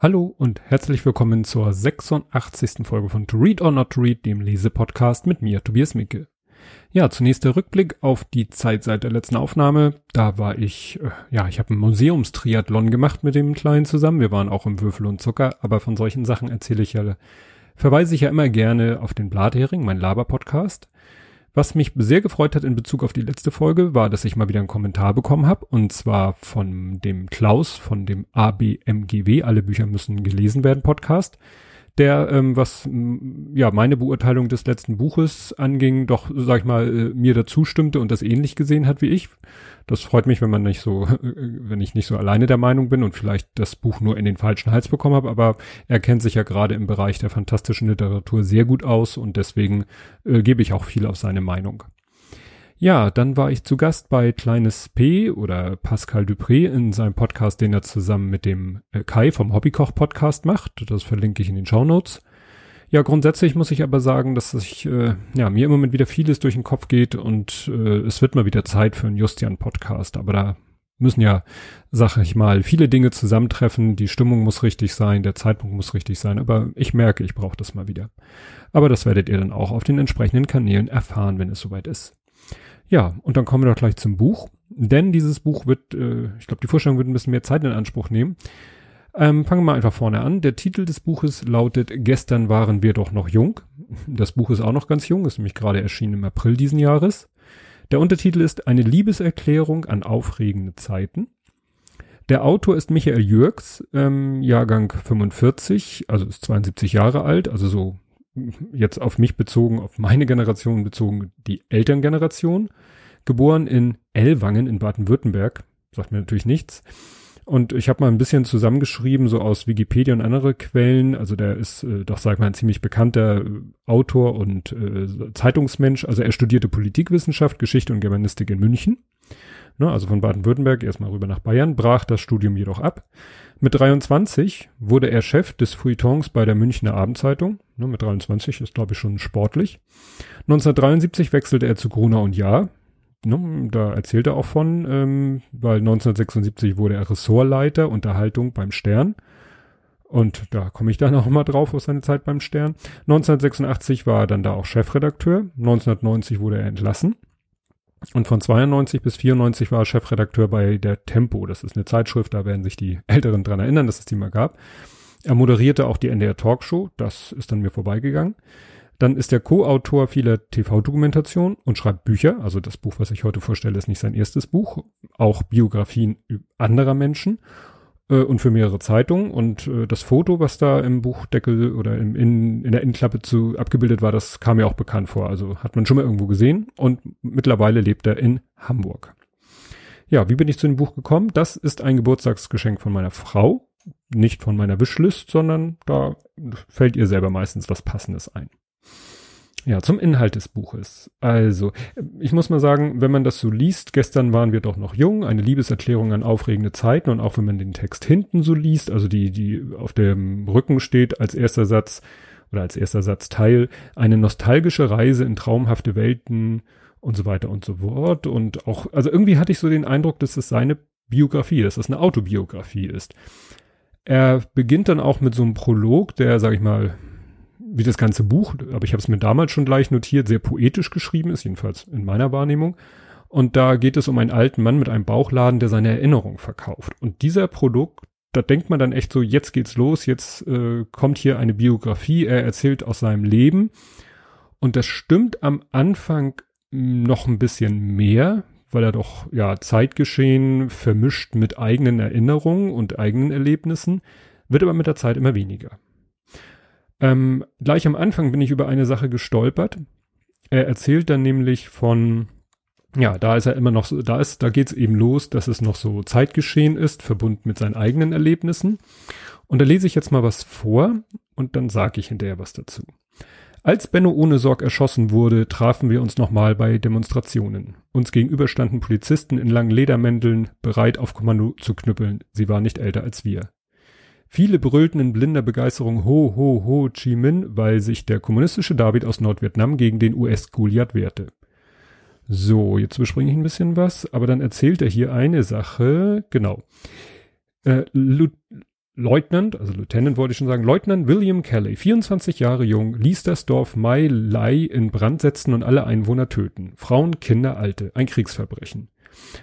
Hallo und herzlich willkommen zur 86. Folge von To Read or Not to Read, dem Lesepodcast mit mir, Tobias Micke. Ja, zunächst der Rückblick auf die Zeit seit der letzten Aufnahme. Da war ich, äh, ja, ich habe einen Museumstriathlon gemacht mit dem Kleinen zusammen. Wir waren auch im Würfel und Zucker, aber von solchen Sachen erzähle ich ja, verweise ich ja immer gerne auf den Blathering, mein Laber-Podcast. Was mich sehr gefreut hat in Bezug auf die letzte Folge, war, dass ich mal wieder einen Kommentar bekommen habe. Und zwar von dem Klaus von dem ABMGW, alle Bücher müssen gelesen werden Podcast der, ähm, was ja meine Beurteilung des letzten Buches anging, doch, sag ich mal, äh, mir dazu stimmte und das ähnlich gesehen hat wie ich. Das freut mich, wenn man nicht so, äh, wenn ich nicht so alleine der Meinung bin und vielleicht das Buch nur in den falschen Hals bekommen habe, aber er kennt sich ja gerade im Bereich der fantastischen Literatur sehr gut aus und deswegen äh, gebe ich auch viel auf seine Meinung. Ja, dann war ich zu Gast bei Kleines P oder Pascal Dupré in seinem Podcast, den er zusammen mit dem äh, Kai vom Hobbykoch Podcast macht. Das verlinke ich in den Show Notes. Ja, grundsätzlich muss ich aber sagen, dass ich, äh, ja, mir im Moment wieder vieles durch den Kopf geht und äh, es wird mal wieder Zeit für einen Justian-Podcast. Aber da müssen ja, sag ich mal, viele Dinge zusammentreffen. Die Stimmung muss richtig sein, der Zeitpunkt muss richtig sein. Aber ich merke, ich brauche das mal wieder. Aber das werdet ihr dann auch auf den entsprechenden Kanälen erfahren, wenn es soweit ist. Ja, und dann kommen wir doch gleich zum Buch, denn dieses Buch wird, äh, ich glaube, die Vorstellung wird ein bisschen mehr Zeit in Anspruch nehmen. Ähm, fangen wir mal einfach vorne an. Der Titel des Buches lautet Gestern waren wir doch noch jung. Das Buch ist auch noch ganz jung, ist nämlich gerade erschienen im April diesen Jahres. Der Untertitel ist Eine Liebeserklärung an aufregende Zeiten. Der Autor ist Michael Jürgs, ähm, Jahrgang 45, also ist 72 Jahre alt, also so jetzt auf mich bezogen, auf meine Generation bezogen, die Elterngeneration, geboren in Ellwangen in Baden-Württemberg, sagt mir natürlich nichts. Und ich habe mal ein bisschen zusammengeschrieben, so aus Wikipedia und andere Quellen. Also der ist äh, doch, sag mal, ein ziemlich bekannter äh, Autor und äh, Zeitungsmensch. Also er studierte Politikwissenschaft, Geschichte und Germanistik in München. Ne, also von Baden-Württemberg erstmal rüber nach Bayern, brach das Studium jedoch ab mit 23 wurde er Chef des Feuilletons bei der Münchner Abendzeitung. Ne, mit 23 ist, glaube ich, schon sportlich. 1973 wechselte er zu Gruner und Jahr. Ne, da erzählt er auch von, ähm, weil 1976 wurde er Ressortleiter Unterhaltung beim Stern. Und da komme ich dann auch mal drauf aus seiner Zeit beim Stern. 1986 war er dann da auch Chefredakteur. 1990 wurde er entlassen. Und von 92 bis 94 war er Chefredakteur bei der Tempo. Das ist eine Zeitschrift, da werden sich die Älteren dran erinnern, dass es die mal gab. Er moderierte auch die NDR Talkshow, das ist dann mir vorbeigegangen. Dann ist er Co-Autor vieler TV-Dokumentationen und schreibt Bücher. Also das Buch, was ich heute vorstelle, ist nicht sein erstes Buch. Auch Biografien anderer Menschen äh, und für mehrere Zeitungen. Und äh, das Foto, was da im Buchdeckel oder im, in, in der Innenklappe zu abgebildet war, das kam mir auch bekannt vor. Also hat man schon mal irgendwo gesehen und mittlerweile lebt er in Hamburg. Ja, wie bin ich zu dem Buch gekommen? Das ist ein Geburtstagsgeschenk von meiner Frau, nicht von meiner Wishlist, sondern da fällt ihr selber meistens was Passendes ein. Ja, zum Inhalt des Buches. Also, ich muss mal sagen, wenn man das so liest, gestern waren wir doch noch jung, eine Liebeserklärung an aufregende Zeiten und auch wenn man den Text hinten so liest, also die, die auf dem Rücken steht als erster Satz oder als erster Satzteil, eine nostalgische Reise in traumhafte Welten und so weiter und so fort und auch, also irgendwie hatte ich so den Eindruck, dass es seine Biografie, dass es eine Autobiografie ist. Er beginnt dann auch mit so einem Prolog, der, sag ich mal, wie das ganze Buch, aber ich habe es mir damals schon gleich notiert, sehr poetisch geschrieben ist, jedenfalls in meiner Wahrnehmung. Und da geht es um einen alten Mann mit einem Bauchladen, der seine Erinnerung verkauft. Und dieser Produkt, da denkt man dann echt so, jetzt geht's los, jetzt äh, kommt hier eine Biografie, er erzählt aus seinem Leben. Und das stimmt am Anfang noch ein bisschen mehr, weil er doch ja Zeitgeschehen vermischt mit eigenen Erinnerungen und eigenen Erlebnissen, wird aber mit der Zeit immer weniger. Ähm, gleich am Anfang bin ich über eine Sache gestolpert. Er erzählt dann nämlich von, ja, da ist er immer noch so, da ist, da geht's eben los, dass es noch so Zeitgeschehen ist, verbunden mit seinen eigenen Erlebnissen. Und da lese ich jetzt mal was vor und dann sage ich hinterher was dazu. Als Benno ohne Sorg erschossen wurde, trafen wir uns nochmal bei Demonstrationen. Uns gegenüber standen Polizisten in langen Ledermänteln, bereit auf Kommando zu knüppeln. Sie waren nicht älter als wir. Viele brüllten in blinder Begeisterung Ho, Ho, Ho Chi Minh, weil sich der kommunistische David aus Nordvietnam gegen den US-Goliath wehrte. So, jetzt überspringe ich ein bisschen was, aber dann erzählt er hier eine Sache, genau. Äh, Leutnant, also Lieutenant wollte ich schon sagen, Leutnant William Kelly, 24 Jahre jung, ließ das Dorf Mai Lai in Brand setzen und alle Einwohner töten. Frauen, Kinder, Alte. Ein Kriegsverbrechen.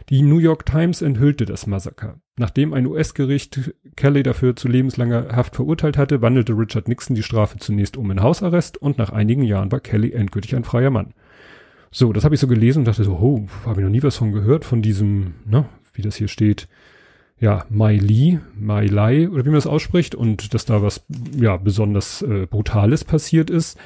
Die New York Times enthüllte das Massaker. Nachdem ein US-Gericht Kelly dafür zu lebenslanger Haft verurteilt hatte, wandelte Richard Nixon die Strafe zunächst um in Hausarrest und nach einigen Jahren war Kelly endgültig ein freier Mann. So, das habe ich so gelesen und dachte so, oh, habe ich noch nie was von gehört, von diesem, ne, wie das hier steht, ja, Mai Li, Mai Lai oder wie man das ausspricht und dass da was ja besonders äh, brutales passiert ist.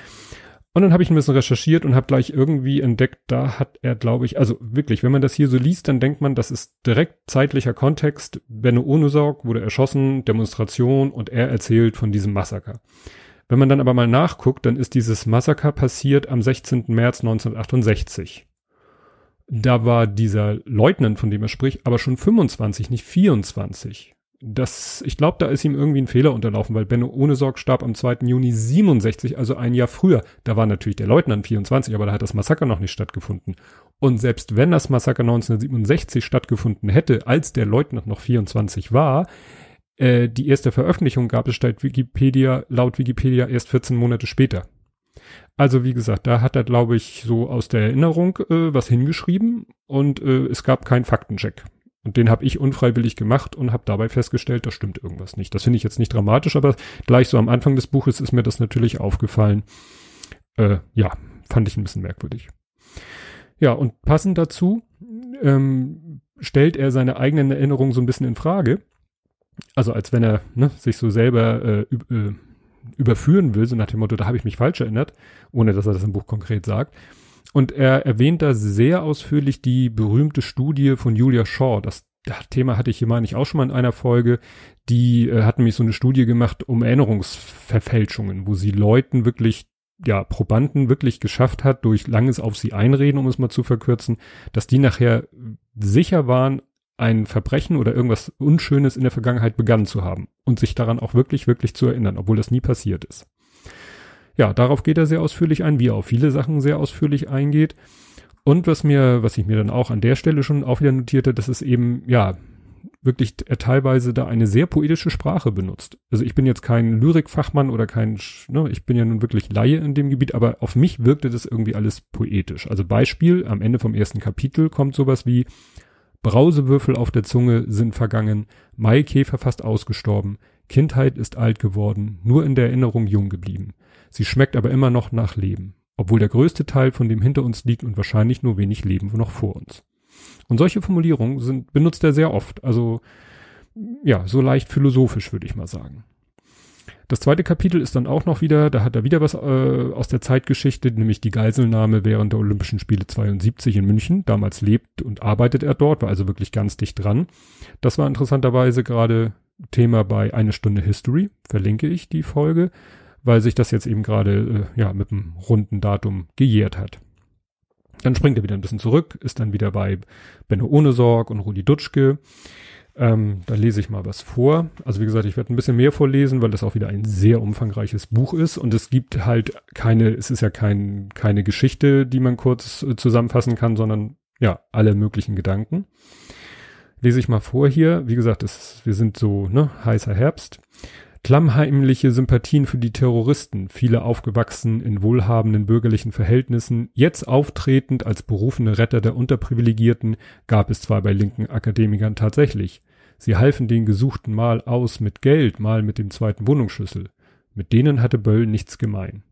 Und dann habe ich ein bisschen recherchiert und habe gleich irgendwie entdeckt, da hat er, glaube ich, also wirklich, wenn man das hier so liest, dann denkt man, das ist direkt zeitlicher Kontext. Benno Ohnesorg wurde erschossen, Demonstration und er erzählt von diesem Massaker. Wenn man dann aber mal nachguckt, dann ist dieses Massaker passiert am 16. März 1968 da war dieser Leutnant, von dem er spricht, aber schon 25, nicht 24. Das, ich glaube, da ist ihm irgendwie ein Fehler unterlaufen, weil Benno Ohnesorg starb am 2. Juni 67, also ein Jahr früher. Da war natürlich der Leutnant 24, aber da hat das Massaker noch nicht stattgefunden. Und selbst wenn das Massaker 1967 stattgefunden hätte, als der Leutnant noch 24 war, äh, die erste Veröffentlichung gab es statt Wikipedia, laut Wikipedia erst 14 Monate später. Also wie gesagt, da hat er, glaube ich, so aus der Erinnerung äh, was hingeschrieben und äh, es gab keinen Faktencheck. Und den habe ich unfreiwillig gemacht und habe dabei festgestellt, da stimmt irgendwas nicht. Das finde ich jetzt nicht dramatisch, aber gleich so am Anfang des Buches ist mir das natürlich aufgefallen. Äh, ja, fand ich ein bisschen merkwürdig. Ja, und passend dazu ähm, stellt er seine eigenen Erinnerungen so ein bisschen in Frage. Also als wenn er ne, sich so selber äh, äh, überführen will, so nach dem Motto, da habe ich mich falsch erinnert, ohne dass er das im Buch konkret sagt. Und er erwähnt da sehr ausführlich die berühmte Studie von Julia Shaw. Das, Thema hatte ich hier, meine ich, auch schon mal in einer Folge. Die äh, hat nämlich so eine Studie gemacht um Erinnerungsverfälschungen, wo sie Leuten wirklich ja, Probanden wirklich geschafft hat, durch langes auf sie einreden, um es mal zu verkürzen, dass die nachher sicher waren, ein Verbrechen oder irgendwas Unschönes in der Vergangenheit begangen zu haben und sich daran auch wirklich, wirklich zu erinnern, obwohl das nie passiert ist. Ja, darauf geht er sehr ausführlich ein, wie er auf viele Sachen sehr ausführlich eingeht. Und was mir, was ich mir dann auch an der Stelle schon auch wieder notierte, dass es eben, ja, wirklich teilweise da eine sehr poetische Sprache benutzt. Also ich bin jetzt kein Lyrikfachmann oder kein, ne, ich bin ja nun wirklich Laie in dem Gebiet, aber auf mich wirkte das irgendwie alles poetisch. Also Beispiel, am Ende vom ersten Kapitel kommt sowas wie, Brausewürfel auf der Zunge sind vergangen, Maikäfer fast ausgestorben, Kindheit ist alt geworden, nur in der Erinnerung jung geblieben. Sie schmeckt aber immer noch nach Leben, obwohl der größte Teil von dem hinter uns liegt und wahrscheinlich nur wenig Leben noch vor uns. Und solche Formulierungen sind, benutzt er sehr oft, also ja, so leicht philosophisch würde ich mal sagen. Das zweite Kapitel ist dann auch noch wieder, da hat er wieder was äh, aus der Zeitgeschichte, nämlich die Geiselnahme während der Olympischen Spiele 72 in München. Damals lebt und arbeitet er dort, war also wirklich ganz dicht dran. Das war interessanterweise gerade Thema bei Eine Stunde History, verlinke ich die Folge, weil sich das jetzt eben gerade äh, ja mit einem runden Datum gejährt hat. Dann springt er wieder ein bisschen zurück, ist dann wieder bei Benno Ohnesorg und Rudi Dutschke. Ähm, da lese ich mal was vor. Also wie gesagt, ich werde ein bisschen mehr vorlesen, weil das auch wieder ein sehr umfangreiches Buch ist und es gibt halt keine, es ist ja kein, keine Geschichte, die man kurz äh, zusammenfassen kann, sondern ja, alle möglichen Gedanken. Lese ich mal vor hier. Wie gesagt, es, wir sind so, ne, heißer Herbst. Klammheimliche Sympathien für die Terroristen, viele aufgewachsen in wohlhabenden bürgerlichen Verhältnissen, jetzt auftretend als berufene Retter der Unterprivilegierten, gab es zwar bei linken Akademikern tatsächlich. Sie halfen den Gesuchten mal aus mit Geld, mal mit dem zweiten Wohnungsschlüssel. Mit denen hatte Böll nichts gemein.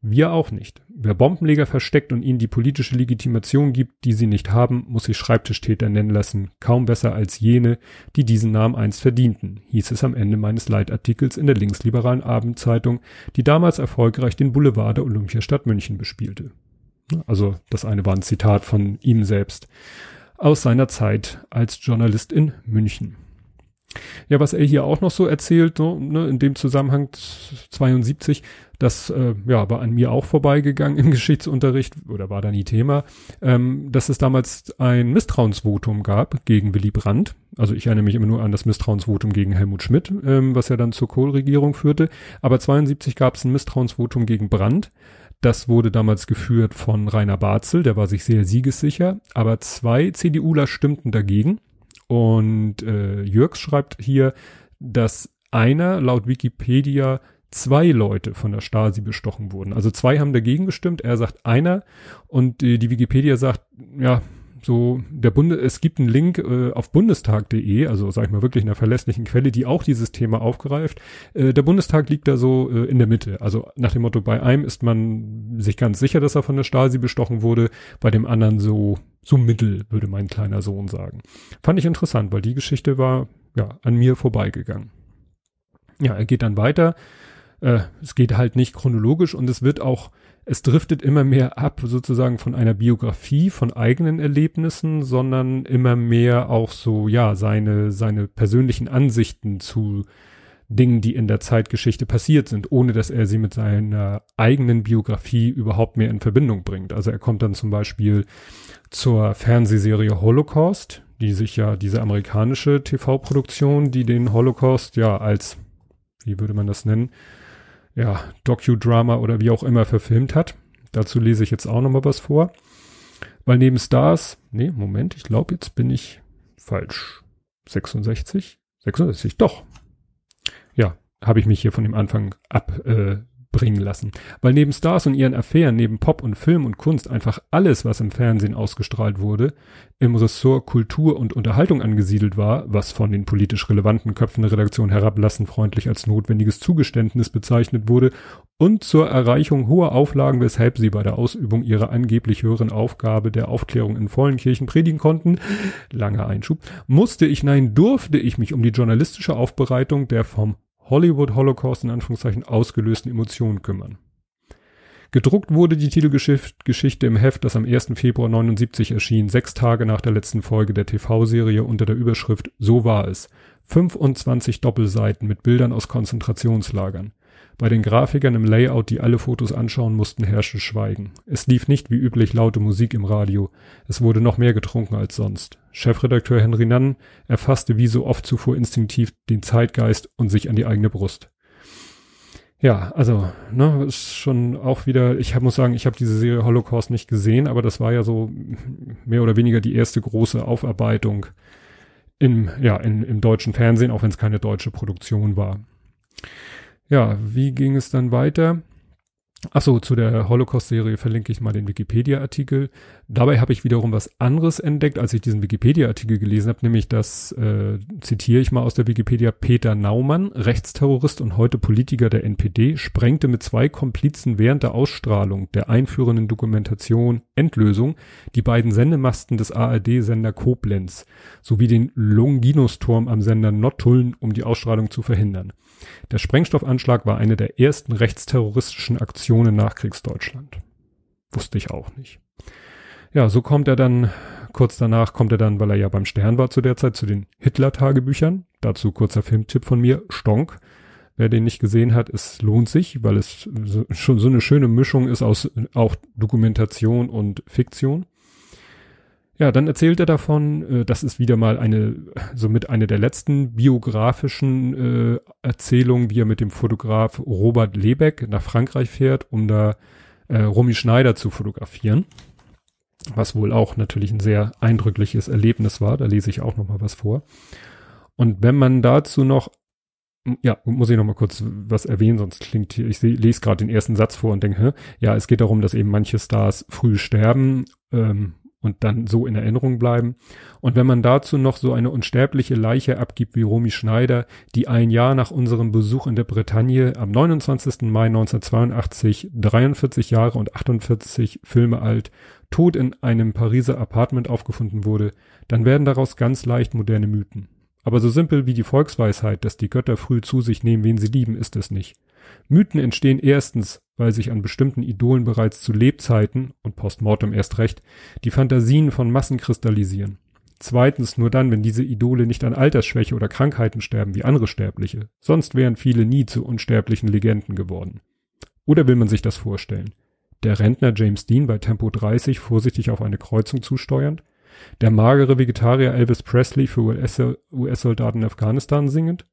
Wir auch nicht. Wer Bombenleger versteckt und ihnen die politische Legitimation gibt, die sie nicht haben, muss sich Schreibtischtäter nennen lassen, kaum besser als jene, die diesen Namen einst verdienten, hieß es am Ende meines Leitartikels in der linksliberalen Abendzeitung, die damals erfolgreich den Boulevard der Olympiastadt München bespielte. Also das eine war ein Zitat von ihm selbst aus seiner Zeit als Journalist in München. Ja, was er hier auch noch so erzählt, so, ne, in dem Zusammenhang 72, das äh, ja, war an mir auch vorbeigegangen im Geschichtsunterricht oder war da nie Thema, ähm, dass es damals ein Misstrauensvotum gab gegen Willy Brandt. Also ich erinnere mich immer nur an das Misstrauensvotum gegen Helmut Schmidt, ähm, was ja dann zur Kohl-Regierung führte. Aber 72 gab es ein Misstrauensvotum gegen Brandt. Das wurde damals geführt von Rainer Barzel, der war sich sehr siegessicher, aber zwei CDUler stimmten dagegen. Und äh, Jürgs schreibt hier, dass einer laut Wikipedia zwei Leute von der Stasi bestochen wurden. Also zwei haben dagegen gestimmt, er sagt einer und die, die Wikipedia sagt, ja, so der Bunde, es gibt einen Link äh, auf bundestag.de, also sag ich mal wirklich einer verlässlichen Quelle, die auch dieses Thema aufgreift. Äh, der Bundestag liegt da so äh, in der Mitte. Also nach dem Motto, bei einem ist man sich ganz sicher, dass er von der Stasi bestochen wurde, bei dem anderen so so mittel, würde mein kleiner Sohn sagen. Fand ich interessant, weil die Geschichte war ja an mir vorbeigegangen. Ja, er geht dann weiter äh, es geht halt nicht chronologisch und es wird auch, es driftet immer mehr ab sozusagen von einer Biografie, von eigenen Erlebnissen, sondern immer mehr auch so, ja, seine, seine persönlichen Ansichten zu Dingen, die in der Zeitgeschichte passiert sind, ohne dass er sie mit seiner eigenen Biografie überhaupt mehr in Verbindung bringt. Also er kommt dann zum Beispiel zur Fernsehserie Holocaust, die sich ja diese amerikanische TV-Produktion, die den Holocaust ja als, wie würde man das nennen, ja, Docudrama oder wie auch immer verfilmt hat. Dazu lese ich jetzt auch nochmal was vor. Weil neben Stars, nee, Moment, ich glaube, jetzt bin ich falsch. 66? 66, doch. Ja, habe ich mich hier von dem Anfang ab äh, bringen lassen. Weil neben Stars und ihren Affären, neben Pop und Film und Kunst einfach alles, was im Fernsehen ausgestrahlt wurde, im Ressort Kultur und Unterhaltung angesiedelt war, was von den politisch relevanten Köpfen der Redaktion herablassend freundlich als notwendiges Zugeständnis bezeichnet wurde und zur Erreichung hoher Auflagen, weshalb sie bei der Ausübung ihrer angeblich höheren Aufgabe der Aufklärung in vollen Kirchen predigen konnten, langer Einschub, musste ich, nein, durfte ich mich um die journalistische Aufbereitung der vom Hollywood Holocaust in Anführungszeichen ausgelösten Emotionen kümmern. Gedruckt wurde die Titelgeschichte im Heft, das am 1. Februar 79 erschien, sechs Tage nach der letzten Folge der TV-Serie unter der Überschrift So war es. 25 Doppelseiten mit Bildern aus Konzentrationslagern. Bei den Grafikern im Layout, die alle Fotos anschauen mussten, herrschte Schweigen. Es lief nicht wie üblich laute Musik im Radio. Es wurde noch mehr getrunken als sonst. Chefredakteur Henry Nann erfasste wie so oft zuvor instinktiv den Zeitgeist und sich an die eigene Brust. Ja, also, ne, ist schon auch wieder, ich hab, muss sagen, ich habe diese Serie Holocaust nicht gesehen, aber das war ja so mehr oder weniger die erste große Aufarbeitung im, ja, in, im deutschen Fernsehen, auch wenn es keine deutsche Produktion war. Ja, wie ging es dann weiter? Achso, zu der Holocaust-Serie verlinke ich mal den Wikipedia-Artikel. Dabei habe ich wiederum was anderes entdeckt, als ich diesen Wikipedia-Artikel gelesen habe, nämlich das, äh, zitiere ich mal aus der Wikipedia, Peter Naumann, Rechtsterrorist und heute Politiker der NPD, sprengte mit zwei Komplizen während der Ausstrahlung der einführenden Dokumentation Endlösung die beiden Sendemasten des ARD-Sender Koblenz sowie den Longinus-Turm am Sender Nottuln, um die Ausstrahlung zu verhindern. Der Sprengstoffanschlag war eine der ersten rechtsterroristischen Aktionen nach Kriegsdeutschland. Wusste ich auch nicht. Ja, so kommt er dann, kurz danach kommt er dann, weil er ja beim Stern war zu der Zeit, zu den Hitler-Tagebüchern. Dazu kurzer Filmtipp von mir, Stonk. Wer den nicht gesehen hat, es lohnt sich, weil es schon so eine schöne Mischung ist aus auch Dokumentation und Fiktion. Ja, dann erzählt er davon, äh, das ist wieder mal eine, somit eine der letzten biografischen äh, Erzählungen, wie er mit dem Fotograf Robert Lebeck nach Frankreich fährt, um da äh, Romy Schneider zu fotografieren. Was wohl auch natürlich ein sehr eindrückliches Erlebnis war. Da lese ich auch noch mal was vor. Und wenn man dazu noch ja, muss ich noch mal kurz was erwähnen, sonst klingt hier, ich lese gerade den ersten Satz vor und denke, ja, es geht darum, dass eben manche Stars früh sterben ähm, und dann so in Erinnerung bleiben. Und wenn man dazu noch so eine unsterbliche Leiche abgibt wie Romy Schneider, die ein Jahr nach unserem Besuch in der Bretagne am 29. Mai 1982, 43 Jahre und 48 Filme alt, tot in einem Pariser Apartment aufgefunden wurde, dann werden daraus ganz leicht moderne Mythen. Aber so simpel wie die Volksweisheit, dass die Götter früh zu sich nehmen, wen sie lieben, ist es nicht. Mythen entstehen erstens, weil sich an bestimmten Idolen bereits zu Lebzeiten und postmortem erst recht die Fantasien von Massen kristallisieren. Zweitens nur dann, wenn diese Idole nicht an Altersschwäche oder Krankheiten sterben wie andere Sterbliche. Sonst wären viele nie zu unsterblichen Legenden geworden. Oder will man sich das vorstellen? Der Rentner James Dean bei Tempo 30 vorsichtig auf eine Kreuzung zusteuernd? Der magere Vegetarier Elvis Presley für US-Soldaten in Afghanistan singend?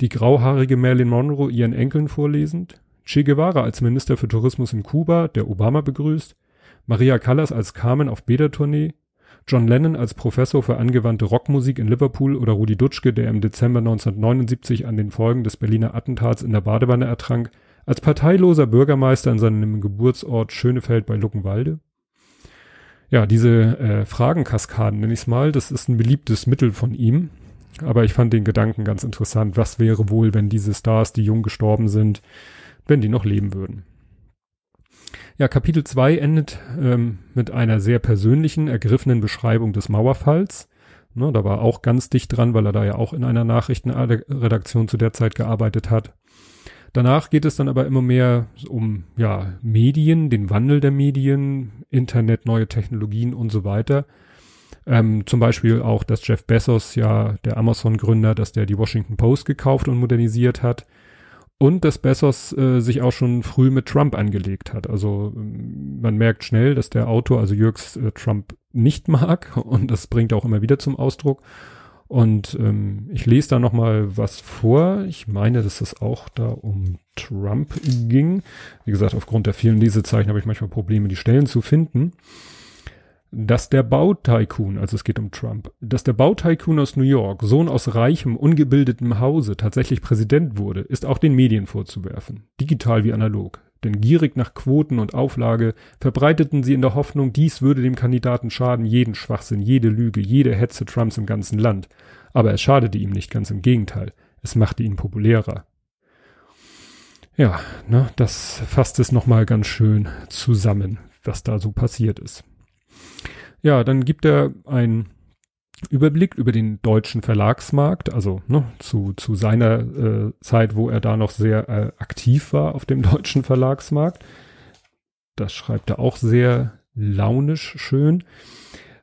Die grauhaarige Marilyn Monroe ihren Enkeln vorlesend? Che Guevara als Minister für Tourismus in Kuba, der Obama begrüßt, Maria Callas als Carmen auf Bädertournee John Lennon als Professor für angewandte Rockmusik in Liverpool oder Rudi Dutschke, der im Dezember 1979 an den Folgen des Berliner Attentats in der Badewanne ertrank, als parteiloser Bürgermeister in seinem Geburtsort Schönefeld bei Luckenwalde. Ja, diese äh, Fragenkaskaden nenne ich es mal, das ist ein beliebtes Mittel von ihm. Aber ich fand den Gedanken ganz interessant. Was wäre wohl, wenn diese Stars, die jung gestorben sind, wenn die noch leben würden? Ja, Kapitel 2 endet ähm, mit einer sehr persönlichen, ergriffenen Beschreibung des Mauerfalls. Ne, da war auch ganz dicht dran, weil er da ja auch in einer Nachrichtenredaktion zu der Zeit gearbeitet hat. Danach geht es dann aber immer mehr um ja, Medien, den Wandel der Medien, Internet, neue Technologien und so weiter. Ähm, zum Beispiel auch, dass Jeff Bezos, ja der Amazon-Gründer, dass der die Washington Post gekauft und modernisiert hat. Und dass Bezos äh, sich auch schon früh mit Trump angelegt hat. Also ähm, man merkt schnell, dass der Autor, also Jürgs, äh, Trump nicht mag und das bringt auch immer wieder zum Ausdruck. Und ähm, ich lese da noch mal was vor. Ich meine, dass es auch da um Trump ging. Wie gesagt, aufgrund der vielen Lesezeichen habe ich manchmal Probleme, die Stellen zu finden dass der Bautycoon, also es geht um Trump, dass der Bautycoon aus New York, Sohn aus reichem, ungebildetem Hause, tatsächlich Präsident wurde, ist auch den Medien vorzuwerfen, digital wie analog. Denn gierig nach Quoten und Auflage verbreiteten sie in der Hoffnung, dies würde dem Kandidaten schaden, jeden Schwachsinn, jede Lüge, jede Hetze Trumps im ganzen Land. Aber es schadete ihm nicht, ganz im Gegenteil. Es machte ihn populärer. Ja, ne, das fasst es nochmal ganz schön zusammen, was da so passiert ist. Ja, dann gibt er einen Überblick über den deutschen Verlagsmarkt, also ne, zu, zu seiner äh, Zeit, wo er da noch sehr äh, aktiv war auf dem deutschen Verlagsmarkt. Das schreibt er auch sehr launisch schön.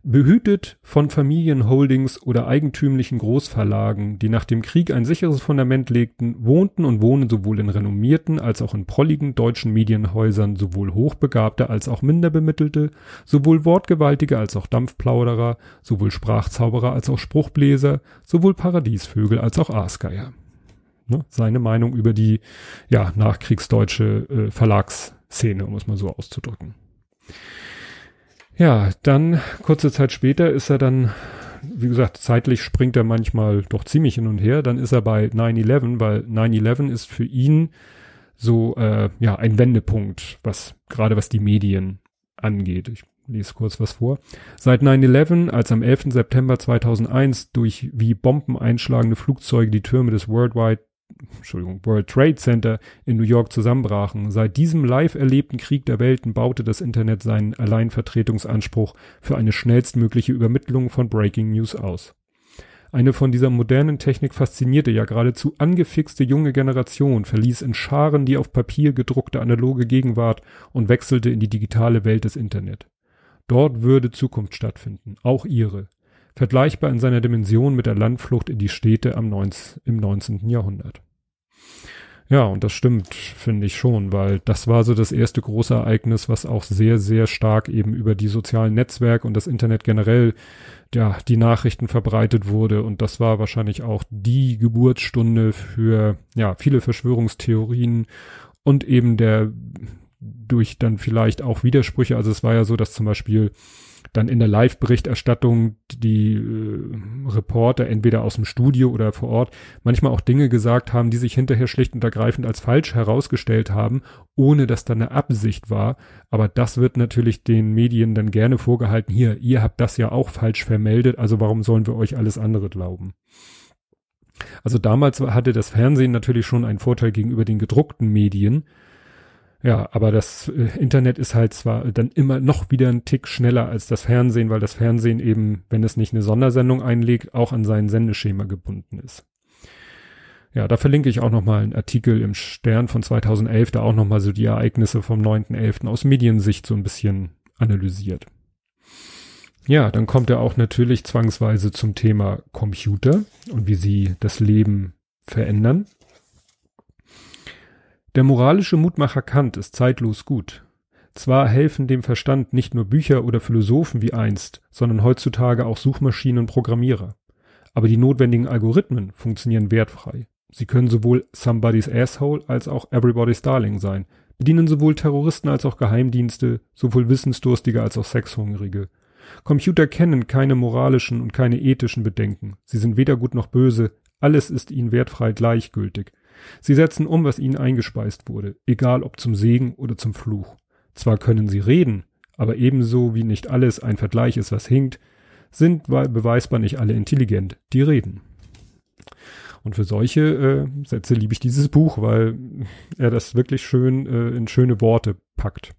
Behütet von Familienholdings oder eigentümlichen Großverlagen, die nach dem Krieg ein sicheres Fundament legten, wohnten und wohnen sowohl in renommierten als auch in prolligen deutschen Medienhäusern sowohl Hochbegabte als auch Minderbemittelte, sowohl Wortgewaltige als auch Dampfplauderer, sowohl Sprachzauberer als auch Spruchbläser, sowohl Paradiesvögel als auch Aasgeier. Ne? Seine Meinung über die ja, nachkriegsdeutsche äh, Verlagsszene, um es mal so auszudrücken. Ja, dann kurze Zeit später ist er dann, wie gesagt, zeitlich springt er manchmal doch ziemlich hin und her. Dann ist er bei 9-11, weil 9-11 ist für ihn so äh, ja ein Wendepunkt, was gerade was die Medien angeht. Ich lese kurz was vor. Seit 9-11, als am 11. September 2001 durch wie Bomben einschlagende Flugzeuge die Türme des Worldwide Entschuldigung, World Trade Center in New York zusammenbrachen. Seit diesem live erlebten Krieg der Welten baute das Internet seinen Alleinvertretungsanspruch für eine schnellstmögliche Übermittlung von Breaking News aus. Eine von dieser modernen Technik faszinierte, ja geradezu angefixte junge Generation verließ in Scharen die auf Papier gedruckte analoge Gegenwart und wechselte in die digitale Welt des Internet. Dort würde Zukunft stattfinden, auch ihre vergleichbar in seiner Dimension mit der Landflucht in die Städte am 19, im 19. Jahrhundert. Ja, und das stimmt, finde ich schon, weil das war so das erste große Ereignis, was auch sehr, sehr stark eben über die sozialen Netzwerke und das Internet generell, ja, die Nachrichten verbreitet wurde. Und das war wahrscheinlich auch die Geburtsstunde für, ja, viele Verschwörungstheorien und eben der, durch dann vielleicht auch Widersprüche. Also es war ja so, dass zum Beispiel dann in der Live-Berichterstattung die äh, Reporter entweder aus dem Studio oder vor Ort manchmal auch Dinge gesagt haben, die sich hinterher schlicht und ergreifend als falsch herausgestellt haben, ohne dass da eine Absicht war. Aber das wird natürlich den Medien dann gerne vorgehalten, hier, ihr habt das ja auch falsch vermeldet, also warum sollen wir euch alles andere glauben? Also damals hatte das Fernsehen natürlich schon einen Vorteil gegenüber den gedruckten Medien, ja, aber das äh, Internet ist halt zwar dann immer noch wieder ein Tick schneller als das Fernsehen, weil das Fernsehen eben, wenn es nicht eine Sondersendung einlegt, auch an sein Sendeschema gebunden ist. Ja, da verlinke ich auch nochmal einen Artikel im Stern von 2011, da auch nochmal so die Ereignisse vom 9.11. aus Mediensicht so ein bisschen analysiert. Ja, dann kommt er auch natürlich zwangsweise zum Thema Computer und wie sie das Leben verändern. Der moralische Mutmacher Kant ist zeitlos gut. Zwar helfen dem Verstand nicht nur Bücher oder Philosophen wie einst, sondern heutzutage auch Suchmaschinen und Programmierer. Aber die notwendigen Algorithmen funktionieren wertfrei. Sie können sowohl somebody's asshole als auch everybody's darling sein, bedienen sowohl Terroristen als auch Geheimdienste, sowohl Wissensdurstige als auch Sexhungrige. Computer kennen keine moralischen und keine ethischen Bedenken. Sie sind weder gut noch böse. Alles ist ihnen wertfrei gleichgültig. Sie setzen um, was ihnen eingespeist wurde, egal ob zum Segen oder zum Fluch. Zwar können sie reden, aber ebenso wie nicht alles ein Vergleich ist, was hinkt, sind beweisbar nicht alle intelligent, die reden. Und für solche äh, Sätze liebe ich dieses Buch, weil er das wirklich schön äh, in schöne Worte packt.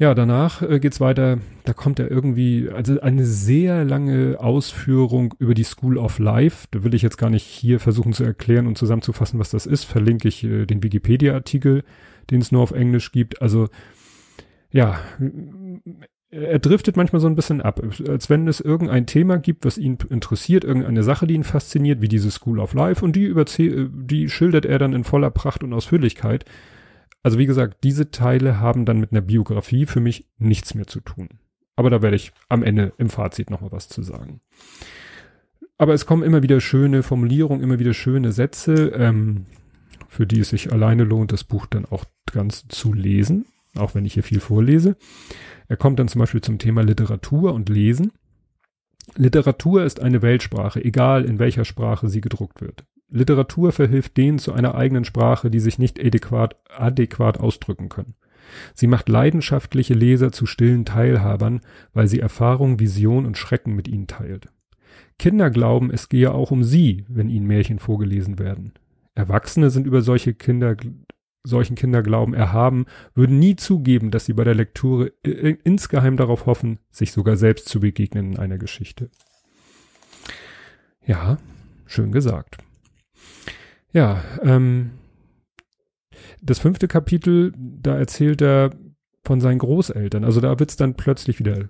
Ja, danach äh, geht's weiter. Da kommt er irgendwie, also eine sehr lange Ausführung über die School of Life. Da will ich jetzt gar nicht hier versuchen zu erklären und zusammenzufassen, was das ist. Verlinke ich äh, den Wikipedia-Artikel, den es nur auf Englisch gibt. Also ja, er driftet manchmal so ein bisschen ab, als wenn es irgendein Thema gibt, was ihn interessiert, irgendeine Sache, die ihn fasziniert, wie diese School of Life, und die die schildert er dann in voller Pracht und Ausführlichkeit. Also wie gesagt, diese Teile haben dann mit einer Biografie für mich nichts mehr zu tun. Aber da werde ich am Ende im Fazit nochmal was zu sagen. Aber es kommen immer wieder schöne Formulierungen, immer wieder schöne Sätze, ähm, für die es sich alleine lohnt, das Buch dann auch ganz zu lesen, auch wenn ich hier viel vorlese. Er kommt dann zum Beispiel zum Thema Literatur und Lesen. Literatur ist eine Weltsprache, egal in welcher Sprache sie gedruckt wird. Literatur verhilft denen zu einer eigenen Sprache, die sich nicht adäquat, adäquat ausdrücken können. Sie macht leidenschaftliche Leser zu stillen Teilhabern, weil sie Erfahrung, Vision und Schrecken mit ihnen teilt. Kinder glauben, es gehe auch um sie, wenn ihnen Märchen vorgelesen werden. Erwachsene sind über solche Kinder, solchen Kinderglauben erhaben, würden nie zugeben, dass sie bei der Lektüre insgeheim darauf hoffen, sich sogar selbst zu begegnen in einer Geschichte. Ja, schön gesagt. Ja, ähm, das fünfte Kapitel, da erzählt er von seinen Großeltern. Also da wird's dann plötzlich wieder,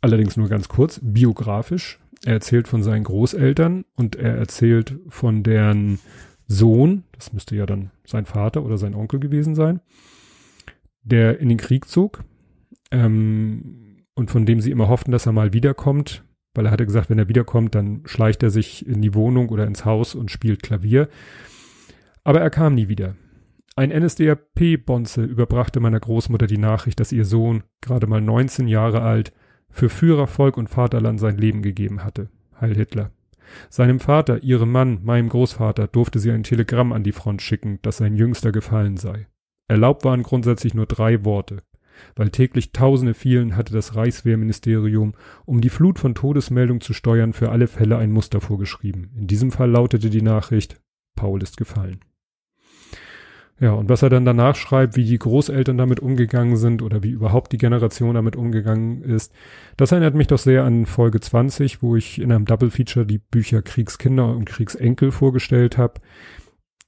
allerdings nur ganz kurz, biografisch. Er erzählt von seinen Großeltern und er erzählt von deren Sohn, das müsste ja dann sein Vater oder sein Onkel gewesen sein, der in den Krieg zog ähm, und von dem sie immer hofften, dass er mal wiederkommt, weil er hatte gesagt, wenn er wiederkommt, dann schleicht er sich in die Wohnung oder ins Haus und spielt Klavier. Aber er kam nie wieder. Ein NSDAP-Bonze überbrachte meiner Großmutter die Nachricht, dass ihr Sohn, gerade mal 19 Jahre alt, für Führer, Volk und Vaterland sein Leben gegeben hatte. Heil Hitler. Seinem Vater, ihrem Mann, meinem Großvater, durfte sie ein Telegramm an die Front schicken, dass sein Jüngster gefallen sei. Erlaubt waren grundsätzlich nur drei Worte. Weil täglich Tausende fielen, hatte das Reichswehrministerium, um die Flut von Todesmeldungen zu steuern, für alle Fälle ein Muster vorgeschrieben. In diesem Fall lautete die Nachricht, Paul ist gefallen. Ja, und was er dann danach schreibt, wie die Großeltern damit umgegangen sind oder wie überhaupt die Generation damit umgegangen ist, das erinnert mich doch sehr an Folge 20, wo ich in einem Double Feature die Bücher Kriegskinder und Kriegsenkel vorgestellt habe.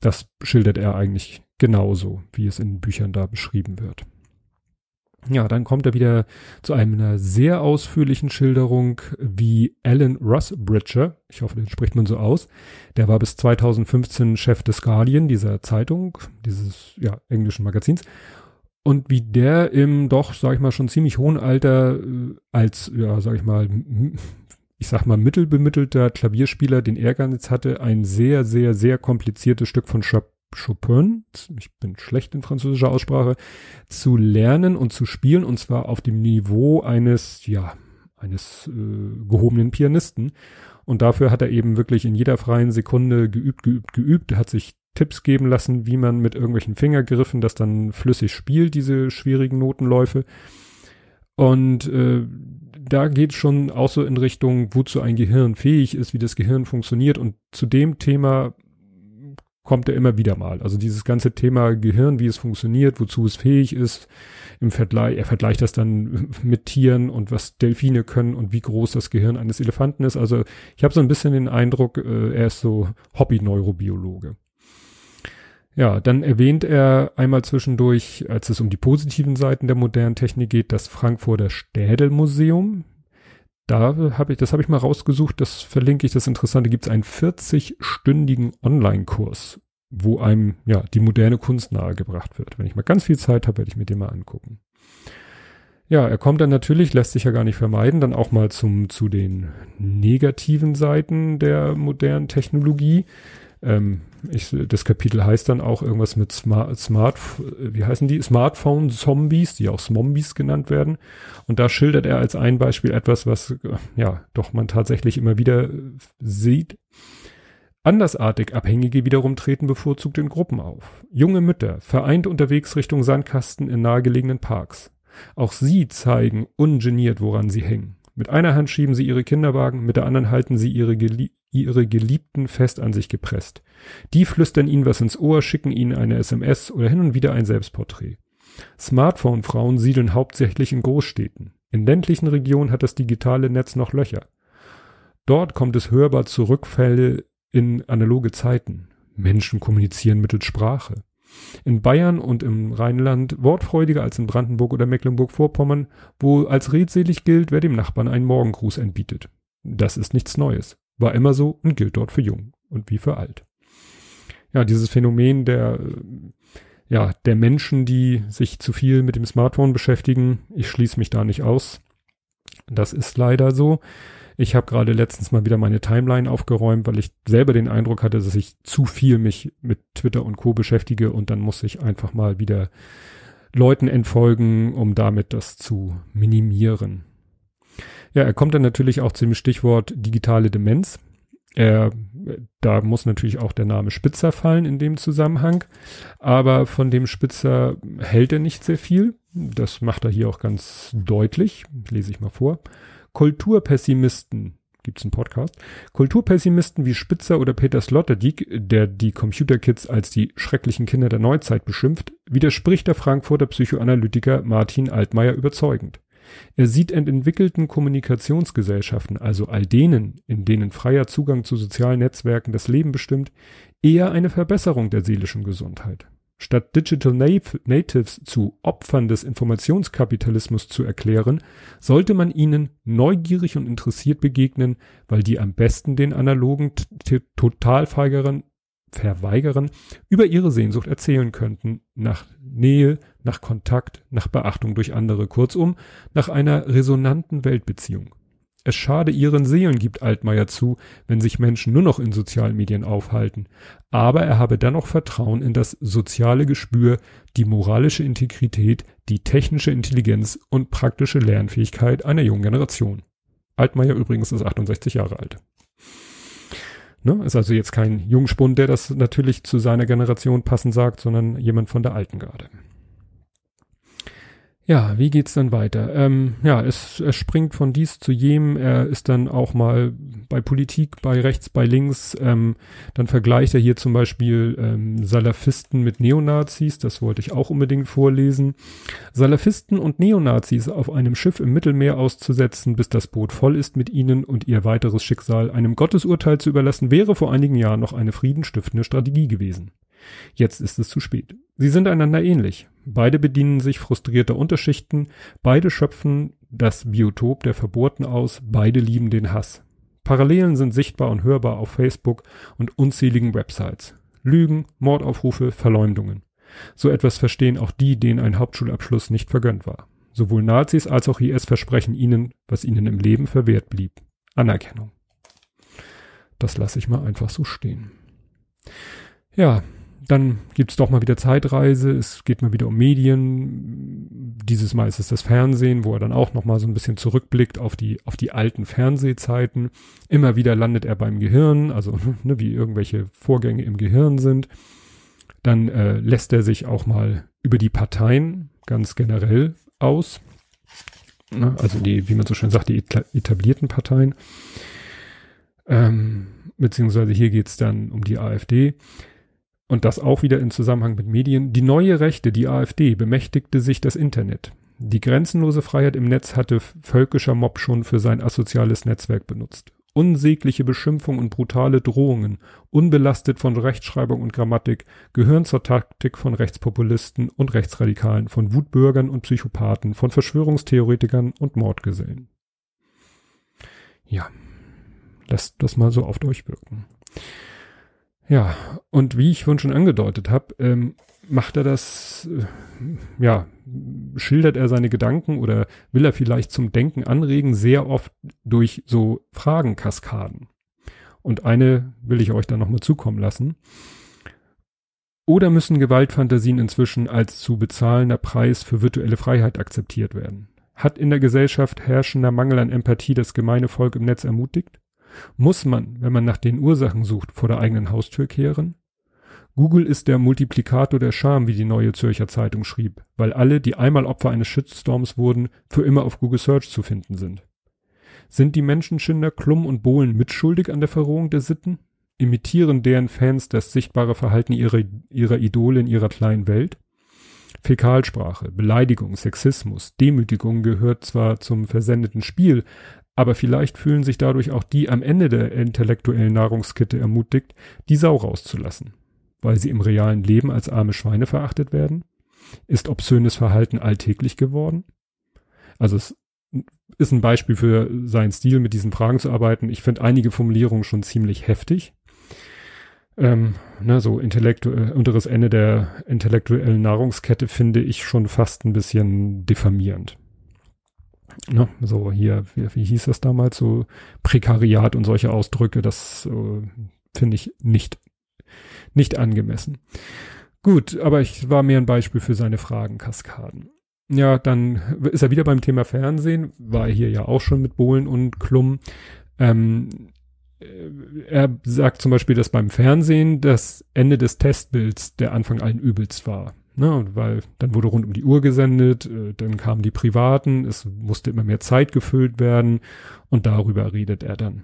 Das schildert er eigentlich genauso, wie es in den Büchern da beschrieben wird. Ja, dann kommt er wieder zu einer sehr ausführlichen Schilderung, wie Alan Rusbridger, ich hoffe, den spricht man so aus, der war bis 2015 Chef des Guardian, dieser Zeitung, dieses ja, englischen Magazins, und wie der im doch, sag ich mal, schon ziemlich hohen Alter äh, als, ja, sag ich mal, ich sag mal, mittelbemittelter Klavierspieler den Ehrgeiz hatte, ein sehr, sehr, sehr kompliziertes Stück von Chopin, ich bin schlecht in französischer Aussprache, zu lernen und zu spielen und zwar auf dem Niveau eines, ja, eines äh, gehobenen Pianisten. Und dafür hat er eben wirklich in jeder freien Sekunde geübt, geübt, geübt. Hat sich Tipps geben lassen, wie man mit irgendwelchen Fingergriffen das dann flüssig spielt, diese schwierigen Notenläufe. Und äh, da geht schon auch so in Richtung, wozu ein Gehirn fähig ist, wie das Gehirn funktioniert. Und zu dem Thema kommt er immer wieder mal. Also dieses ganze Thema Gehirn, wie es funktioniert, wozu es fähig ist, im Vergleich, er vergleicht das dann mit Tieren und was Delfine können und wie groß das Gehirn eines Elefanten ist. Also ich habe so ein bisschen den Eindruck, äh, er ist so Hobby-Neurobiologe. Ja, dann erwähnt er einmal zwischendurch, als es um die positiven Seiten der modernen Technik geht, das Frankfurter Städelmuseum. Da habe ich, das habe ich mal rausgesucht, das verlinke ich, das Interessante, gibt es einen 40-stündigen Online-Kurs, wo einem ja die moderne Kunst nahegebracht wird. Wenn ich mal ganz viel Zeit habe, werde ich mir den mal angucken. Ja, er kommt dann natürlich, lässt sich ja gar nicht vermeiden, dann auch mal zum, zu den negativen Seiten der modernen Technologie. Ähm, ich, das Kapitel heißt dann auch irgendwas mit Smart, Smart, wie heißen die? Smartphone-Zombies, die auch Smombies genannt werden. Und da schildert er als ein Beispiel etwas, was, ja, doch man tatsächlich immer wieder sieht. Andersartig Abhängige wiederum treten bevorzugt in Gruppen auf. Junge Mütter, vereint unterwegs Richtung Sandkasten in nahegelegenen Parks. Auch sie zeigen ungeniert, woran sie hängen. Mit einer Hand schieben sie ihre Kinderwagen, mit der anderen halten sie ihre, Gelie ihre Geliebten fest an sich gepresst. Die flüstern ihnen was ins Ohr, schicken ihnen eine SMS oder hin und wieder ein Selbstporträt. Smartphone-Frauen siedeln hauptsächlich in Großstädten. In ländlichen Regionen hat das digitale Netz noch Löcher. Dort kommt es hörbar zu Rückfälle in analoge Zeiten. Menschen kommunizieren mittels Sprache. In Bayern und im Rheinland wortfreudiger als in Brandenburg oder Mecklenburg-Vorpommern, wo als redselig gilt, wer dem Nachbarn einen Morgengruß entbietet. Das ist nichts Neues. War immer so und gilt dort für jung und wie für alt. Ja, dieses Phänomen der, ja, der Menschen, die sich zu viel mit dem Smartphone beschäftigen, ich schließe mich da nicht aus. Das ist leider so. Ich habe gerade letztens mal wieder meine Timeline aufgeräumt, weil ich selber den Eindruck hatte, dass ich zu viel mich mit Twitter und Co beschäftige und dann muss ich einfach mal wieder Leuten entfolgen, um damit das zu minimieren. Ja, er kommt dann natürlich auch zum Stichwort digitale Demenz. Er, da muss natürlich auch der Name Spitzer fallen in dem Zusammenhang. Aber von dem Spitzer hält er nicht sehr viel. Das macht er hier auch ganz deutlich. Lese ich mal vor. Kulturpessimisten, gibt's einen Podcast, Kulturpessimisten wie Spitzer oder Peter Sloterdijk, der die Computerkids als die schrecklichen Kinder der Neuzeit beschimpft, widerspricht der Frankfurter Psychoanalytiker Martin Altmaier überzeugend. Er sieht in entwickelten Kommunikationsgesellschaften, also all denen, in denen freier Zugang zu sozialen Netzwerken das Leben bestimmt, eher eine Verbesserung der seelischen Gesundheit. Statt Digital Natives zu Opfern des Informationskapitalismus zu erklären, sollte man ihnen neugierig und interessiert begegnen, weil die am besten den analogen Totalverweigern verweigern, über ihre Sehnsucht erzählen könnten, nach Nähe, nach Kontakt, nach Beachtung durch andere, kurzum, nach einer resonanten Weltbeziehung. Es schade ihren Seelen, gibt Altmaier zu, wenn sich Menschen nur noch in sozialen Medien aufhalten. Aber er habe dennoch Vertrauen in das soziale Gespür, die moralische Integrität, die technische Intelligenz und praktische Lernfähigkeit einer jungen Generation. Altmaier übrigens ist 68 Jahre alt. Ne? Ist also jetzt kein Jungspund, der das natürlich zu seiner Generation passend sagt, sondern jemand von der alten Garde. Ja, wie geht's dann weiter? Ähm, ja, es, es springt von dies zu jem. Er ist dann auch mal bei Politik, bei rechts, bei links. Ähm, dann vergleicht er hier zum Beispiel ähm, Salafisten mit Neonazis. Das wollte ich auch unbedingt vorlesen. Salafisten und Neonazis auf einem Schiff im Mittelmeer auszusetzen, bis das Boot voll ist mit ihnen und ihr weiteres Schicksal einem Gottesurteil zu überlassen, wäre vor einigen Jahren noch eine friedenstiftende Strategie gewesen. Jetzt ist es zu spät. Sie sind einander ähnlich. Beide bedienen sich frustrierter Unterschichten, beide schöpfen das Biotop der Verbohrten aus, beide lieben den Hass. Parallelen sind sichtbar und hörbar auf Facebook und unzähligen Websites. Lügen, Mordaufrufe, Verleumdungen. So etwas verstehen auch die, denen ein Hauptschulabschluss nicht vergönnt war. Sowohl Nazis als auch IS versprechen ihnen, was ihnen im Leben verwehrt blieb. Anerkennung. Das lasse ich mal einfach so stehen. Ja, dann gibt's doch mal wieder Zeitreise, es geht mal wieder um Medien. Dieses Mal ist es das Fernsehen, wo er dann auch noch mal so ein bisschen zurückblickt auf die, auf die alten Fernsehzeiten. Immer wieder landet er beim Gehirn, also ne, wie irgendwelche Vorgänge im Gehirn sind. Dann äh, lässt er sich auch mal über die Parteien ganz generell aus. Ne, also die, wie man so schön sagt, die etablierten Parteien. Ähm, beziehungsweise hier geht's dann um die AfD und das auch wieder in Zusammenhang mit Medien, die neue Rechte, die AfD, bemächtigte sich das Internet. Die grenzenlose Freiheit im Netz hatte völkischer Mob schon für sein asoziales Netzwerk benutzt. Unsägliche Beschimpfung und brutale Drohungen, unbelastet von Rechtschreibung und Grammatik, gehören zur Taktik von Rechtspopulisten und Rechtsradikalen, von Wutbürgern und Psychopathen, von Verschwörungstheoretikern und Mordgesellen. Ja, lasst das mal so auf euch wirken. Ja, und wie ich vorhin schon angedeutet habe, ähm, macht er das, äh, ja, schildert er seine Gedanken oder will er vielleicht zum Denken anregen, sehr oft durch so Fragenkaskaden. Und eine will ich euch dann nochmal zukommen lassen. Oder müssen Gewaltfantasien inzwischen als zu bezahlender Preis für virtuelle Freiheit akzeptiert werden? Hat in der Gesellschaft herrschender Mangel an Empathie das gemeine Volk im Netz ermutigt? Muss man, wenn man nach den Ursachen sucht, vor der eigenen Haustür kehren? Google ist der Multiplikator der Scham, wie die neue Zürcher Zeitung schrieb, weil alle, die einmal Opfer eines Shitstorms wurden, für immer auf Google Search zu finden sind. Sind die Menschenschinder Klum und Bohlen mitschuldig an der Verrohung der Sitten? Imitieren deren Fans das sichtbare Verhalten ihrer, ihrer Idole in ihrer kleinen Welt? Fäkalsprache, Beleidigung, Sexismus, Demütigung gehört zwar zum versendeten Spiel, aber vielleicht fühlen sich dadurch auch die am Ende der intellektuellen Nahrungskette ermutigt, die Sau rauszulassen, weil sie im realen Leben als arme Schweine verachtet werden? Ist obszönes Verhalten alltäglich geworden? Also es ist ein Beispiel für seinen Stil, mit diesen Fragen zu arbeiten. Ich finde einige Formulierungen schon ziemlich heftig. Ähm, ne, so intellektuell, unteres Ende der intellektuellen Nahrungskette finde ich schon fast ein bisschen diffamierend. Ne, so hier, wie, wie hieß das damals, so Prekariat und solche Ausdrücke, das äh, finde ich nicht, nicht angemessen. Gut, aber ich war mehr ein Beispiel für seine Fragenkaskaden. Ja, dann ist er wieder beim Thema Fernsehen, war er hier ja auch schon mit Bohlen und Klum. Ähm, äh, er sagt zum Beispiel, dass beim Fernsehen das Ende des Testbilds der Anfang allen Übels war. Ne, weil dann wurde rund um die Uhr gesendet, äh, dann kamen die Privaten, es musste immer mehr Zeit gefüllt werden und darüber redet er dann.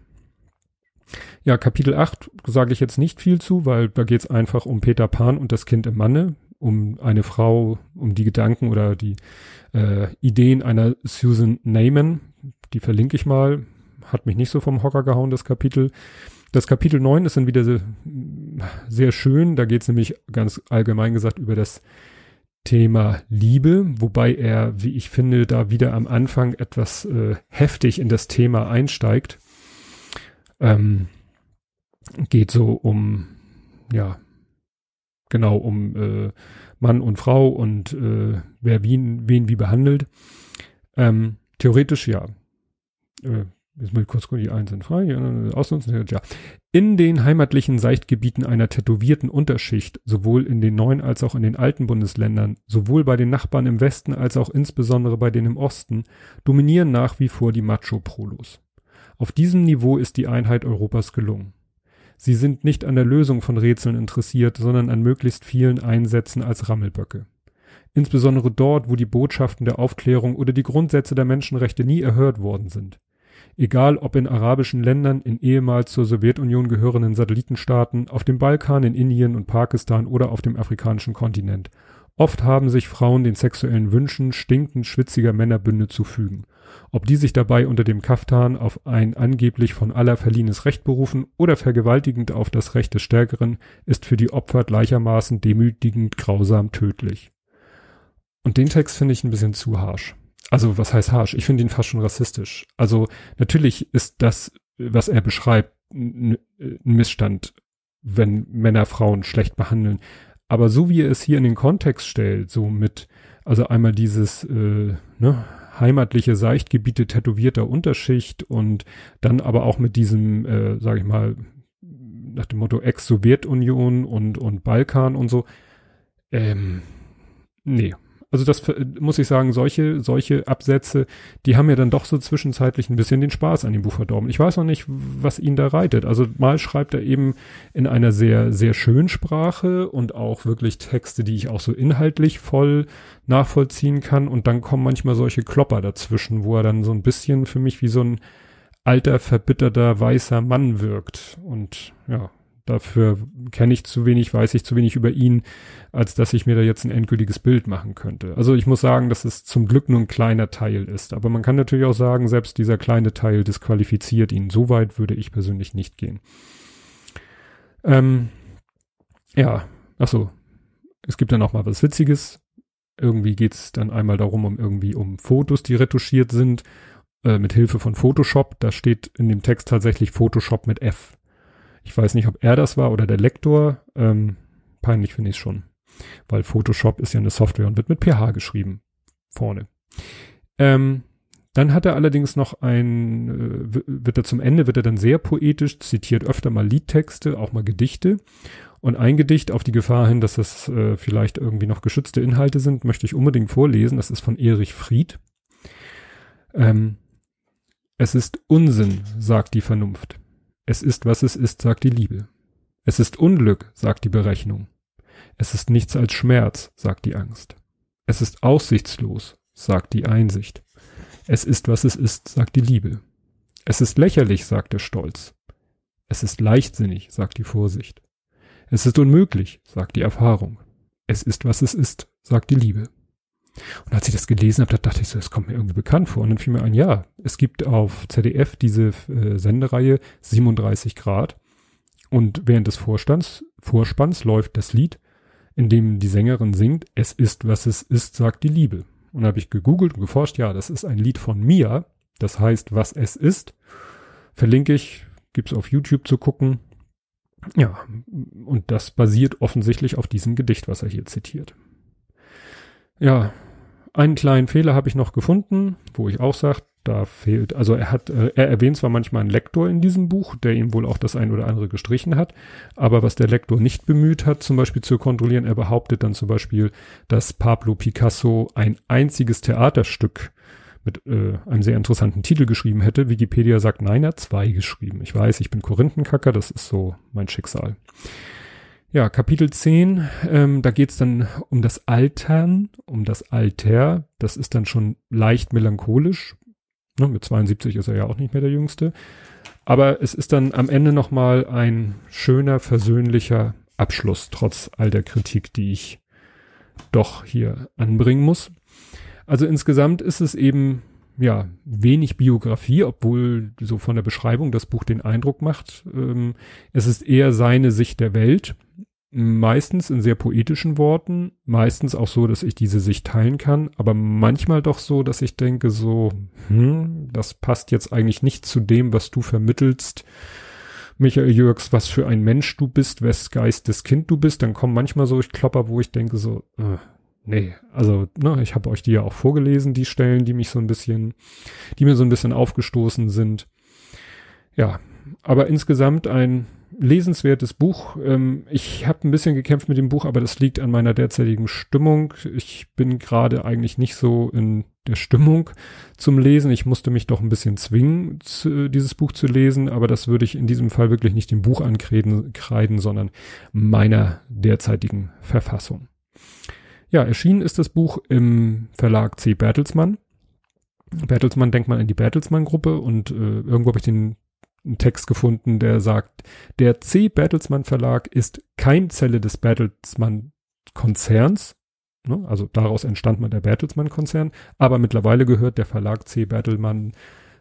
Ja, Kapitel 8 sage ich jetzt nicht viel zu, weil da geht es einfach um Peter Pan und das Kind im Manne, um eine Frau, um die Gedanken oder die äh, Ideen einer Susan Neyman, die verlinke ich mal, hat mich nicht so vom Hocker gehauen, das Kapitel. Das Kapitel 9 ist dann wieder sehr, sehr schön. Da geht es nämlich ganz allgemein gesagt über das Thema Liebe, wobei er, wie ich finde, da wieder am Anfang etwas äh, heftig in das Thema einsteigt. Ähm, geht so um, ja, genau, um äh, Mann und Frau und äh, wer wen, wen wie behandelt. Ähm, theoretisch ja. Äh, Jetzt mal kurz die einen sind frei, ja, ausnutzen, ja. In den heimatlichen Seichtgebieten einer tätowierten Unterschicht, sowohl in den neuen als auch in den alten Bundesländern, sowohl bei den Nachbarn im Westen als auch insbesondere bei denen im Osten, dominieren nach wie vor die Macho-Prolos. Auf diesem Niveau ist die Einheit Europas gelungen. Sie sind nicht an der Lösung von Rätseln interessiert, sondern an möglichst vielen Einsätzen als Rammelböcke. Insbesondere dort, wo die Botschaften der Aufklärung oder die Grundsätze der Menschenrechte nie erhört worden sind. Egal ob in arabischen Ländern, in ehemals zur Sowjetunion gehörenden Satellitenstaaten, auf dem Balkan, in Indien und Pakistan oder auf dem afrikanischen Kontinent. Oft haben sich Frauen den sexuellen Wünschen stinkend schwitziger Männerbünde zu fügen. Ob die sich dabei unter dem Kaftan auf ein angeblich von aller verliehenes Recht berufen oder vergewaltigend auf das Recht des Stärkeren, ist für die Opfer gleichermaßen demütigend grausam tödlich. Und den Text finde ich ein bisschen zu harsch also was heißt harsch? Ich finde ihn fast schon rassistisch. Also natürlich ist das, was er beschreibt, ein Missstand, wenn Männer Frauen schlecht behandeln. Aber so wie er es hier in den Kontext stellt, so mit, also einmal dieses äh, ne, heimatliche Seichtgebiete tätowierter Unterschicht und dann aber auch mit diesem, äh, sage ich mal, nach dem Motto Ex-Sowjetunion und, und Balkan und so. Ähm, nee, also das muss ich sagen, solche, solche Absätze, die haben ja dann doch so zwischenzeitlich ein bisschen den Spaß an dem Buch verdorben. Ich weiß noch nicht, was ihn da reitet. Also mal schreibt er eben in einer sehr, sehr schönen Sprache und auch wirklich Texte, die ich auch so inhaltlich voll nachvollziehen kann. Und dann kommen manchmal solche Klopper dazwischen, wo er dann so ein bisschen für mich wie so ein alter, verbitterter, weißer Mann wirkt. Und ja, Dafür kenne ich zu wenig, weiß ich zu wenig über ihn, als dass ich mir da jetzt ein endgültiges Bild machen könnte. Also ich muss sagen, dass es zum Glück nur ein kleiner Teil ist. Aber man kann natürlich auch sagen, selbst dieser kleine Teil disqualifiziert ihn. So weit würde ich persönlich nicht gehen. Ähm, ja, ach so. Es gibt dann auch mal was Witziges. Irgendwie geht's dann einmal darum, um irgendwie um Fotos, die retuschiert sind, äh, mit Hilfe von Photoshop. Da steht in dem Text tatsächlich Photoshop mit F. Ich weiß nicht, ob er das war oder der Lektor. Ähm, peinlich finde ich es schon. Weil Photoshop ist ja eine Software und wird mit PH geschrieben. Vorne. Ähm, dann hat er allerdings noch ein, äh, wird er zum Ende, wird er dann sehr poetisch, zitiert öfter mal Liedtexte, auch mal Gedichte. Und ein Gedicht auf die Gefahr hin, dass das äh, vielleicht irgendwie noch geschützte Inhalte sind, möchte ich unbedingt vorlesen. Das ist von Erich Fried. Ähm, es ist Unsinn, sagt die Vernunft. Es ist, was es ist, sagt die Liebe. Es ist Unglück, sagt die Berechnung. Es ist nichts als Schmerz, sagt die Angst. Es ist aussichtslos, sagt die Einsicht. Es ist, was es ist, sagt die Liebe. Es ist lächerlich, sagt der Stolz. Es ist leichtsinnig, sagt die Vorsicht. Es ist unmöglich, sagt die Erfahrung. Es ist, was es ist, sagt die Liebe. Und als ich das gelesen habe, da dachte ich so, das kommt mir irgendwie bekannt vor. Und dann fiel mir ein, ja, es gibt auf ZDF diese äh, Sendereihe 37 Grad. Und während des Vorstands, Vorspanns läuft das Lied, in dem die Sängerin singt, es ist, was es ist, sagt die Liebe. Und da habe ich gegoogelt und geforscht, ja, das ist ein Lied von Mia, das heißt, was es ist. Verlinke ich, gibt's auf YouTube zu gucken. Ja, und das basiert offensichtlich auf diesem Gedicht, was er hier zitiert. Ja, einen kleinen Fehler habe ich noch gefunden, wo ich auch sage, da fehlt, also er hat, äh, er erwähnt zwar manchmal einen Lektor in diesem Buch, der ihm wohl auch das ein oder andere gestrichen hat, aber was der Lektor nicht bemüht hat, zum Beispiel zu kontrollieren, er behauptet dann zum Beispiel, dass Pablo Picasso ein einziges Theaterstück mit äh, einem sehr interessanten Titel geschrieben hätte. Wikipedia sagt, nein, er hat zwei geschrieben. Ich weiß, ich bin Korinthenkacker, das ist so mein Schicksal. Ja, Kapitel 10, ähm, da geht's dann um das Altern, um das Alter. Das ist dann schon leicht melancholisch, Ne, mit 72 ist er ja auch nicht mehr der Jüngste. Aber es ist dann am Ende nochmal ein schöner, versöhnlicher Abschluss, trotz all der Kritik, die ich doch hier anbringen muss. Also insgesamt ist es eben, ja, wenig Biografie, obwohl so von der Beschreibung das Buch den Eindruck macht. Ähm, es ist eher seine Sicht der Welt meistens in sehr poetischen Worten, meistens auch so, dass ich diese Sicht teilen kann, aber manchmal doch so, dass ich denke so, hm, das passt jetzt eigentlich nicht zu dem, was du vermittelst. Michael Jürgs, was für ein Mensch du bist, wes Geistes Kind du bist, dann kommen manchmal so ich Klopper, wo ich denke so, äh, nee, also, ne, ich habe euch die ja auch vorgelesen, die Stellen, die mich so ein bisschen, die mir so ein bisschen aufgestoßen sind. Ja, aber insgesamt ein lesenswertes Buch. Ähm, ich habe ein bisschen gekämpft mit dem Buch, aber das liegt an meiner derzeitigen Stimmung. Ich bin gerade eigentlich nicht so in der Stimmung zum Lesen. Ich musste mich doch ein bisschen zwingen, zu, dieses Buch zu lesen, aber das würde ich in diesem Fall wirklich nicht dem Buch ankreiden, kreiden, sondern meiner derzeitigen Verfassung. Ja, erschienen ist das Buch im Verlag C. Bertelsmann. Bertelsmann denkt man an die Bertelsmann-Gruppe und äh, irgendwo habe ich den Text gefunden, der sagt, der C. Bertelsmann Verlag ist Keimzelle des Bertelsmann Konzerns. Ne? Also daraus entstand man der Bertelsmann Konzern. Aber mittlerweile gehört der Verlag C. Bertelsmann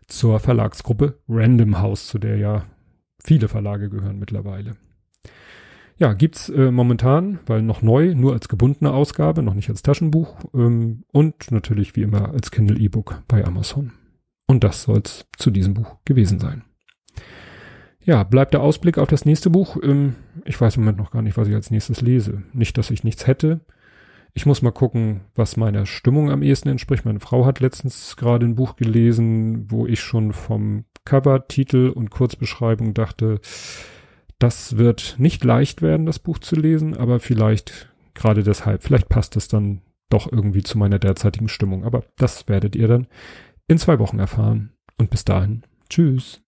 zur Verlagsgruppe Random House, zu der ja viele Verlage gehören mittlerweile. Ja, gibt's äh, momentan, weil noch neu, nur als gebundene Ausgabe, noch nicht als Taschenbuch ähm, und natürlich wie immer als Kindle E-Book bei Amazon. Und das soll's zu diesem Buch gewesen sein. Ja, bleibt der Ausblick auf das nächste Buch. Ähm, ich weiß im Moment noch gar nicht, was ich als nächstes lese. Nicht, dass ich nichts hätte. Ich muss mal gucken, was meiner Stimmung am ehesten entspricht. Meine Frau hat letztens gerade ein Buch gelesen, wo ich schon vom Cover, Titel und Kurzbeschreibung dachte, das wird nicht leicht werden, das Buch zu lesen, aber vielleicht gerade deshalb, vielleicht passt es dann doch irgendwie zu meiner derzeitigen Stimmung. Aber das werdet ihr dann in zwei Wochen erfahren. Und bis dahin, tschüss.